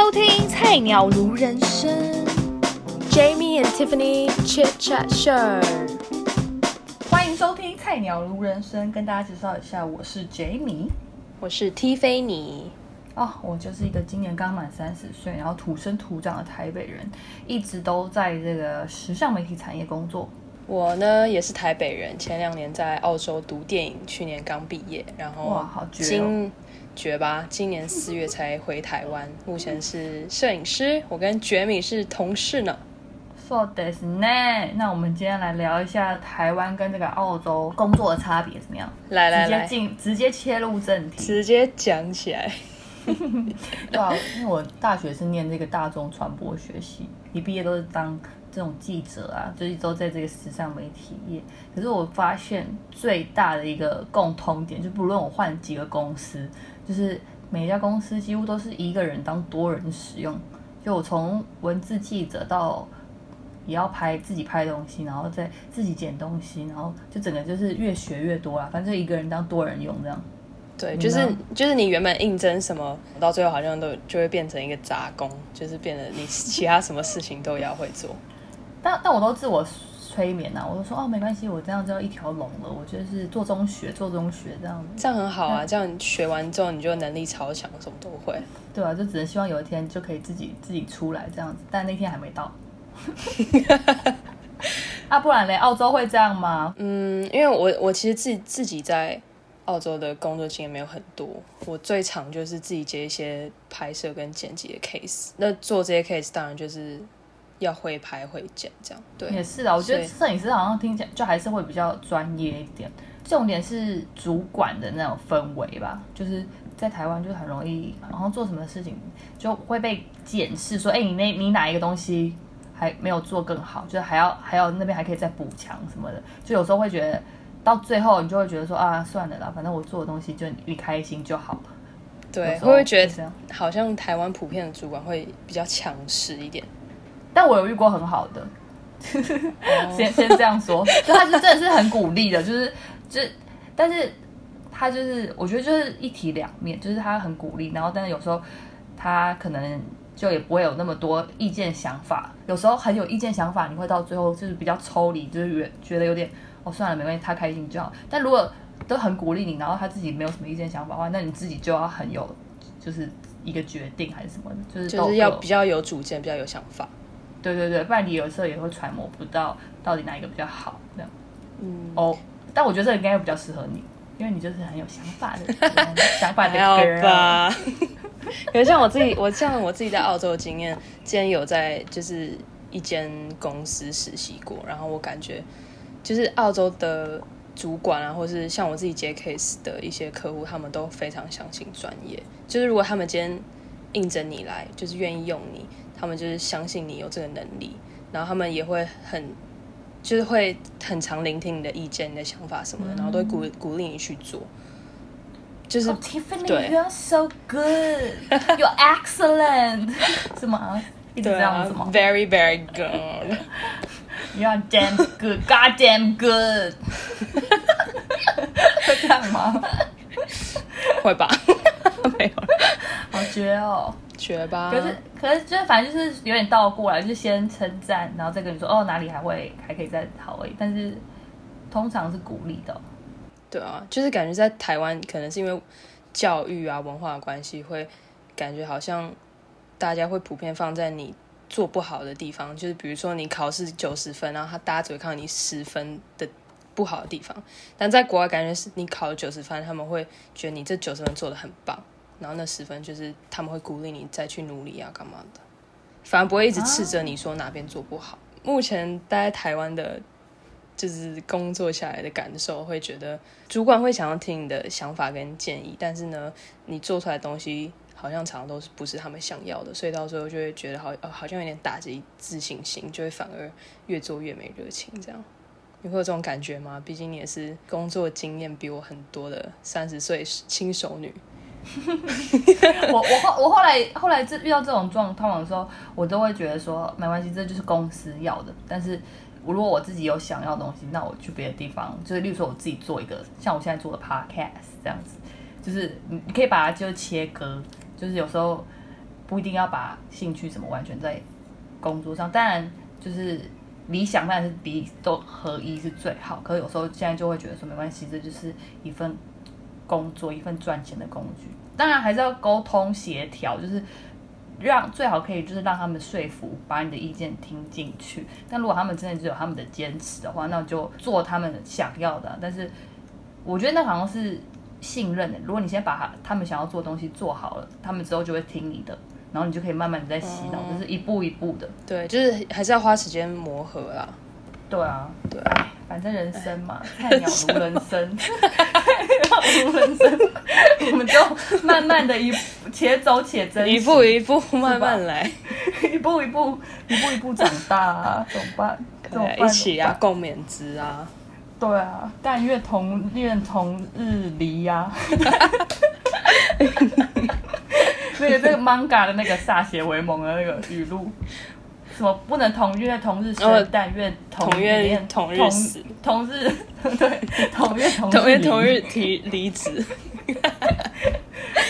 收听《菜鸟如人生》，Jamie and Tiffany Chit Chat Show。欢迎收听《菜鸟如人生》，跟大家介绍一下，我是 Jamie，我是 T 菲尼。哦，我就是一个今年刚满三十岁，然后土生土长的台北人，一直都在这个时尚媒体产业工作。我呢也是台北人，前两年在澳洲读电影，去年刚毕业，然后哇，好绝、哦！今绝吧，今年四月才回台湾，目前是摄影师，我跟觉米是同事呢。So this 呢？那我们今天来聊一下台湾跟这个澳洲工作的差别怎么样？来来来，进直接切入正题。直接讲起来。对啊，因为我大学是念这个大众传播学系，一毕业都是当这种记者啊，就是都在这个时尚媒体业。可是我发现最大的一个共通点，就不论我换几个公司，就是每家公司几乎都是一个人当多人使用。就我从文字记者到也要拍自己拍东西，然后再自己剪东西，然后就整个就是越学越多啦。反正一个人当多人用这样。对，就是就是你原本应征什么，到最后好像都就会变成一个杂工，就是变得你其他什么事情都要会做。但但我都自我催眠呐、啊，我都说哦没关系，我这样就一条龙了，我就是做中学，做中学这样子，这样很好啊，这样你学完之后你就能力超强，什么都会。对啊，就只能希望有一天就可以自己自己出来这样子，但那天还没到。啊，不然嘞，澳洲会这样吗？嗯，因为我我其实自己自己在澳洲的工作经验没有很多，我最常就是自己接一些拍摄跟剪辑的 case。那做这些 case 当然就是要会拍会剪这样。对，也是啊，我觉得所摄影师好像听起来就还是会比较专业一点。重点是主管的那种氛围吧，就是在台湾就很容易，然后做什么事情就会被检视说，哎、你那你哪一个东西还没有做更好，就是还要还要那边还可以再补强什么的，就有时候会觉得到最后你就会觉得说啊，算了啦，反正我做的东西就你开心就好。对，有时候会不会觉得这样？好像台湾普遍的主管会比较强势一点？但我有遇过很好的，先先这样说，就他是真的是很鼓励的，就是就，但是他就是我觉得就是一体两面，就是他很鼓励，然后但是有时候他可能就也不会有那么多意见想法，有时候很有意见想法，你会到最后就是比较抽离，就是觉觉得有点哦算了没关系，他开心就好。但如果都很鼓励你，然后他自己没有什么意见想法的话，那你自己就要很有就是一个决定还是什么的，就是就是要比较有主见，比较有想法。对对对，不然你有时候也会揣摩不到到底哪一个比较好这样。嗯，哦，但我觉得这个应该比较适合你，因为你就是很有想法的人 想法的 girl。吧。可是像我自己，我像我自己在澳洲的经验，之前有在就是一间公司实习过，然后我感觉就是澳洲的主管啊，或是像我自己接 case 的一些客户，他们都非常相信专业。就是如果他们今天应征你来，就是愿意用你，他们就是相信你有这个能力，然后他们也会很。就是会很常聆听你的意见、你的想法什么的，然后都会鼓鼓励你去做。就是、Oh, Tiffany, 对 you are so good, you're excellent，是吗？一直这对啊样子吗，very very good。？You are damn good, god damn good，会这样吗？会吧？没有，好绝哦！绝吧。可是可是就是反正就是有点倒过来，就是先称赞，然后再跟你说哦哪里还会还可以再好而已。但是通常是鼓励的哦、对啊，就是感觉在台湾，可能是因为教育啊文化的关系，会感觉好像大家会普遍放在你做不好的地方，就是比如说你考试九十分，然后他大家只会看到你十分的不好的地方，但在国外感觉是你考了九十分，他们会觉得你这九十分做的很棒，然后那十分就是他们会鼓励你再去努力啊干嘛的，反而不会一直斥责你说哪边做不好。目前待在台湾的就是工作下来的感受，会觉得主管会想要听你的想法跟建议，但是呢，你做出来的东西好像常常都是不是他们想要的，所以到最后就会觉得好呃好像有点打击自信心，就会反而越做越没热情。这样，你会有这种感觉吗？毕竟你也是工作经验比我很多的三十岁轻熟女。我我后我后来后来这遇到这种状况的时候，我都会觉得说没关系，这就是公司要的。但是如果我自己有想要的东西，那我去别的地方，就是例如说我自己做一个像我现在做的 podcast 这样子，就是你可以把它就切割，就是有时候不一定要把兴趣什么完全在工作上，当然就是理想当然是比都合一是最好，可是有时候现在就会觉得说没关系，这就是一份工作，一份赚钱的工具。当然还是要沟通协调，就是让最好可以就是让他们说服，把你的意见听进去。但如果他们真的只有他们的坚持的话，那就做他们想要的。但是我觉得那好像是信任的。如果你先把他他们想要做的东西做好了，他们之后就会听你的，然后你就可以慢慢的在洗脑，就是一步一步的。对，就是还是要花时间磨合啦。对啊，对哎，反正人生嘛，菜鸟如人生，菜鸟如人生，我们就慢慢的一且走且珍惜，一步一步慢慢来，一步一步一步一步长大啊，怎么办？一起啊，共勉之啊。对啊，但愿同愿同日离呀、那个这个 manga 的那个歃血为盟的那个语录，什么不能同月同日生，哦但愿同同月同日死，同日 对同月同日同日同日提离职，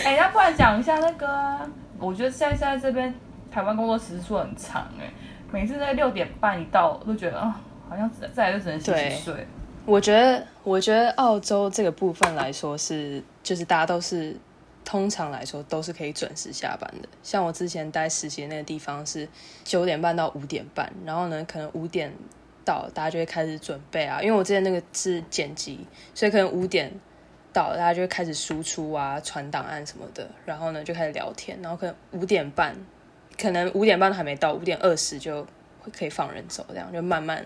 哎、那不然讲一下那个啊、我觉得现在现在这边台湾工作时数很长哎、每次在六点半一到，都觉得啊，好像再再来就只能洗对。洗睡。我觉得，我觉得澳洲这个部分来说是，就是大家都是通常来说都是可以准时下班的。像我之前待实习那个地方是九点半到五点半，然后呢，可能五点到大家就会开始准备啊，因为我之前那个是剪辑，所以可能五点到大家就开始输出啊、传档案什么的，然后呢就开始聊天，然后可能五点半，可能五点半都还没到，五点二十就会可以放人走，这样就慢慢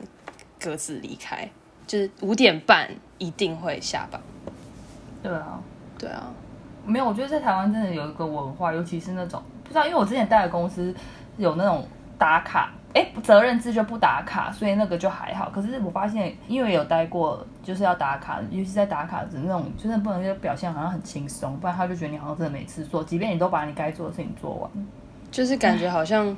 各自离开。就是五点半一定会下班。对啊，对啊，没有，我觉得在台湾真的有一个文化，尤其是那种不知道，因为我之前待的公司有那种打卡，哎，责任制就不打卡，所以那个就还好。可是我发现，因为有待过，就是要打卡，尤其在打卡的那种，就是不能就表现好像很轻松，不然他就觉得你好像真的没事做，即便你都把你该做的事情做完。就是感觉好像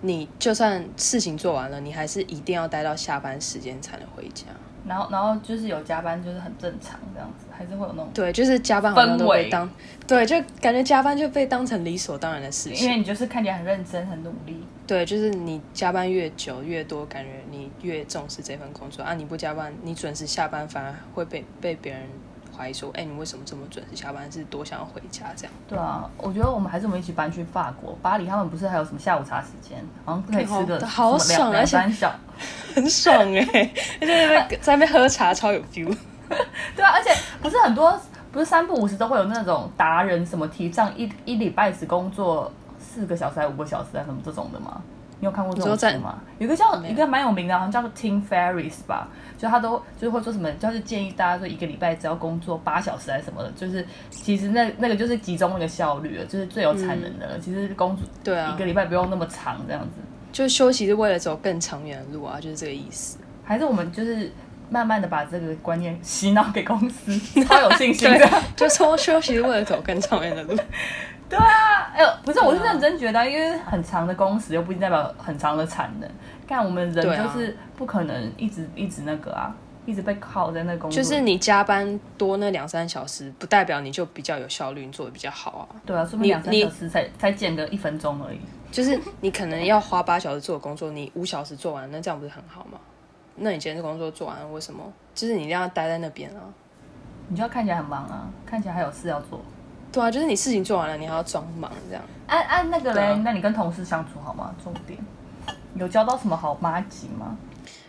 你就算事情做完了，你还是一定要待到下班时间才能回家。然后，然后就是有加班，就是很正常这样子，还是会有那种，对，就是加班好像都被当对，就感觉加班就被当成理所当然的事情。因为你就是看起来很认真、很努力。对，就是你加班越久越多，感觉你越重视这份工作啊。你不加班，你准时下班，反而会被被别人怀疑说，哎，你为什么这么准时下班？是多想要回家这样？对啊，我觉得我们还是我们一起搬去法国巴黎，他们不是还有什么下午茶时间，好像可以吃个好爽而且。很爽哎、在那边在那边喝茶，超有 feel。对啊，而且不是很多，不是三不五时都会有那种达人什么提倡一一礼拜只工作四个小时还五个小时啊什么这种的吗？你有看过这种书吗？有一个叫有一个蛮有名的，好像叫做 Tim Ferriss 吧，就他都就是会说什么，就是建议大家说一个礼拜只要工作八小时还是什么的，就是其实那那个就是集中那个效率了，就是最有产能的了。其实工作对啊一个礼拜不用那么长这样子。就休息是为了走更长远的路啊，就是这个意思。还是我们就是慢慢的把这个观念洗脑给公司，超有信心对的。，就说休息是为了走更长远的路。对啊，哎呦，不是，我是认真觉得啊，因为很长的工时又不一定代表很长的产能。看我们人就是不可能一直一直那个啊，一直被靠在那工作。就是你加班多那两三小时，不代表你就比较有效率，你做的比较好啊。对啊，说不定两三小时才才减个一分钟而已。就是你可能要花八小时做的工作，你五小时做完，那这样不是很好吗？那你今天这工作做完了，为什么？就是你一定要待在那边啊。你就要看起来很忙啊，看起来还有事要做。对啊，就是你事情做完了，你还要装忙这样。按、按、那个嘞，啊那你跟同事相处好吗？重点有交到什么好妈吉吗？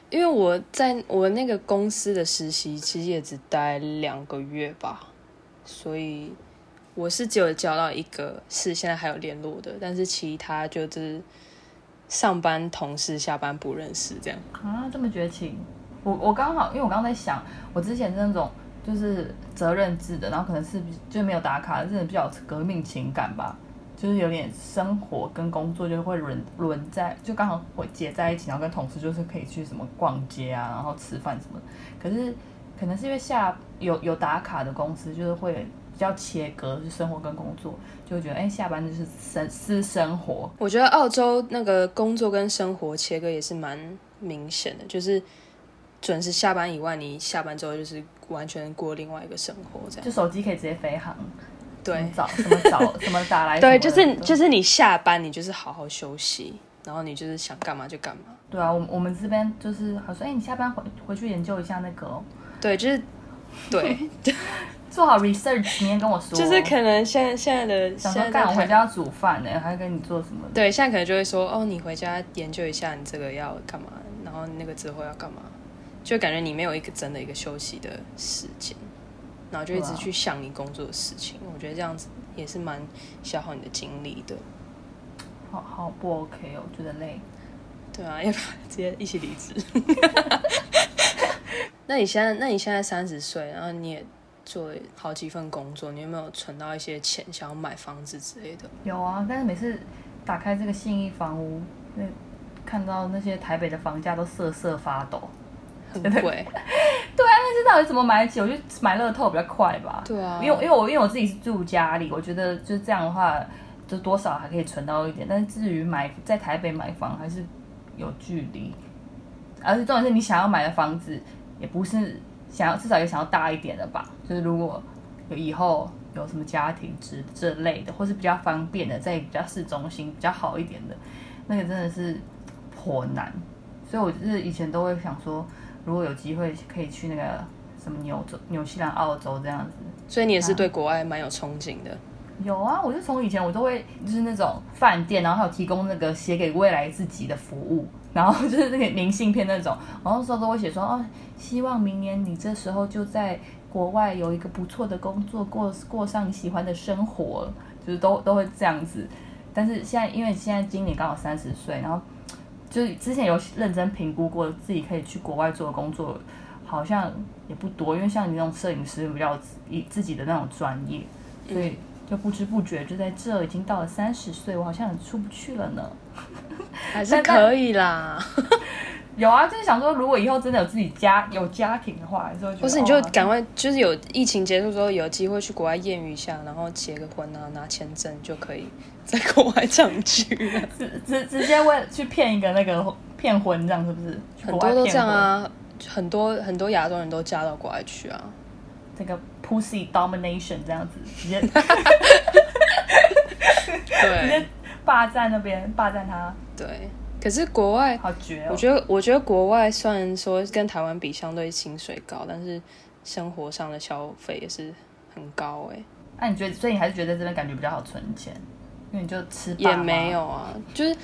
因为我在我那个公司的实习，其实也只待两个月吧，所以我是只有交到一个是现在还有联络的，但是其他就是上班同事下班不认识这样。啊，这么绝情！我我刚好，因为我刚刚在想，我之前是那种就是责任制的，然后可能是就没有打卡，真的比较有革命情感吧，就是有点生活跟工作就会轮轮在，就刚好会结在一起，然后跟同事就是可以去什么逛街啊，然后吃饭什么。可是可能是因为下有有打卡的公司，就是会比较切割，就生活跟工作，就觉得哎、下班就是生私生活，我觉得澳洲那个工作跟生活切割也是蛮明显的，就是准时下班以外，你下班之后就是完全过另外一个生活这样。就手机可以直接飞航。对找什么找 什么打来对，就是就是你下班，你就是好好休息，然后你就是想干嘛就干嘛。对啊，我们我们这边就是好说，哎、你下班回回去研究一下那个哦、对，就是对，做好 research，明天跟我说。就是可能现在现在的想说现在在台干我回家要煮饭呢，还跟你做什么？对，现在可能就会说哦，你回家研究一下你这个要干嘛，然后那个之后要干嘛，就感觉你没有一个真的一个休息的时间，然后就一直去想你工作的事情。我觉得这样子也是蛮消耗你的精力的。好好不 OK 哦，我觉得累。对啊，要不要直接一起离职？那你现在，那你现在三十岁，然后你也做了好几份工作，你有没有存到一些钱，想要买房子之类的？有啊，但是每次打开这个信义房屋，那看到那些台北的房价都瑟瑟发抖。很贵，对啊，那这到底怎么买得起？我觉得买乐透比较快吧。对啊因为因为我因为我自己是住家里，我觉得就是这样的话，就多少还可以存到一点。但是至于买在台北买房，还是有距离。而且重点是你想要买的房子，也不是想要至少也想要大一点的吧？就是如果有以后有什么家庭之这类的，或是比较方便的，在比较市中心比较好一点的，那个真的是颇难。所以我就是以前都会想说，如果有机会可以去那个什么纽州、纽西兰、澳洲这样子。所以你也是对国外蛮有憧憬的。有啊，我就从以前我都会就是那种饭店，然后还有提供那个写给未来自己的服务，然后就是那个明信片那种，然后那时候都会写说哦，希望明年你这时候就在国外有一个不错的工作，过过上你喜欢的生活，就是都都会这样子。但是现在因为现在今年刚好三十岁，然后就是之前有认真评估过自己可以去国外做的工作，好像也不多，因为像你那种摄影师比较以自己的那种专业，所以就不知不觉就在这已经到了三十岁，我好像也出不去了呢。还是可以啦，有啊，就是想说，如果以后真的有自己家有家庭的话，还是你就哦赶快，就是有疫情结束之后有机会去国外艳遇一下，然后结个婚啊，拿签证就可以在国外长居了。直直直接为去骗一个那个骗婚，这样是不是？很多都这样。啊，很多很多亚洲人都嫁到国外去啊。这个 pussy domination 这样子，直接 直对接霸占那边，霸占他，对，可是国外，好绝哦！我觉得我觉得国外虽然说跟台湾比相对薪水高，但是生活上的消费也是很高哎、那、你觉得，所以你还是觉得这边感觉比较好存钱，因为你就吃也没有啊，就是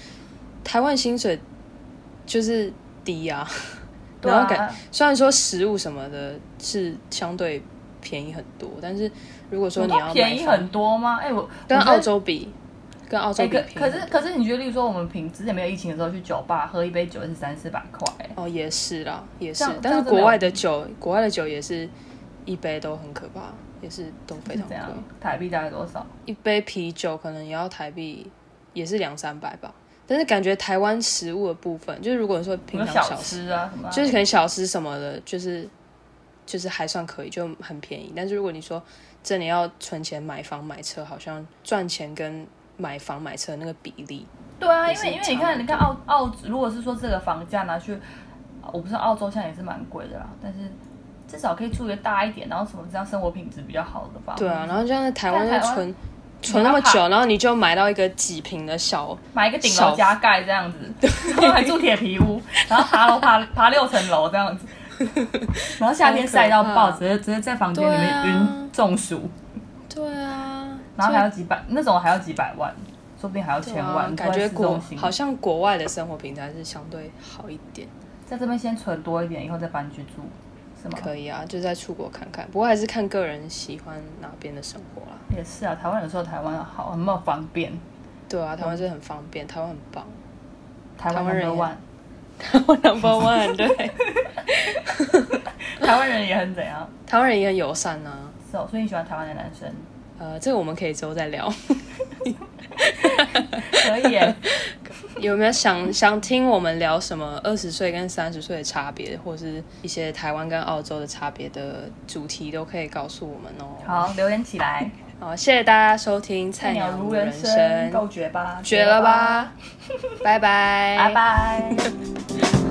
台湾薪水就是低啊，对 然后感啊，虽然说食物什么的是相对便宜很多，但是如果说你要便宜很多吗？哎、我跟澳洲比，跟澳洲哎、比可是可是你觉得，例如说我们平之前没有疫情的时候去酒吧喝一杯酒是三四百块、哎哦，也是啦，也是，但是国外的酒，国外的酒也是一杯都很可怕，也是都非常贵台币大概多少？一杯啤酒可能也要台币也是两三百吧。但是感觉台湾食物的部分，就是如果说平常小吃，吃啊什么啊？就是可能小吃什么的，就是就是还算可以，就很便宜。但是如果你说真的要存钱买房买车，好像赚钱跟买房买车的那个比例，对啊，因为因为你看你看澳澳，如果是说这个房价拿去，我不知道澳洲现在也是蛮贵的啦，但是至少可以住一个大一点，然后什么这样生活品质比较好的吧？对啊，然后这样在台湾就存存那么久，然后你就买到一个几平的小，买一个顶楼加盖这样子，然后还住铁皮屋，然后爬楼爬爬六层楼这样子，然后夏天晒到爆，直接直接在房间里面晕中暑，对啊，然后还要几百那种还要几百万，说不定还要千万，感觉国好像国外的生活平台是相对好一点。在这边先存多一点，以后再搬去住，是吗？可以啊，就在出国看看，不过还是看个人喜欢哪边的生活啦。也是啊，台湾有时候台湾好，很方便，对啊，台湾是很方便，台湾很棒，台湾人 number one，台湾 number one，对，台湾人也很怎样？台湾人也很友善啊。是哦，所以你喜欢台湾的男生？呃，这个我们可以之后再聊。可以耶，有没有想想听我们聊什么二十岁跟三十岁的差别，或是一些台湾跟澳洲的差别的主题，都可以告诉我们哦。好，留言起来。好，谢谢大家收听《菜鸟鸟如人生》，够绝吧？绝了吧？拜拜，拜拜。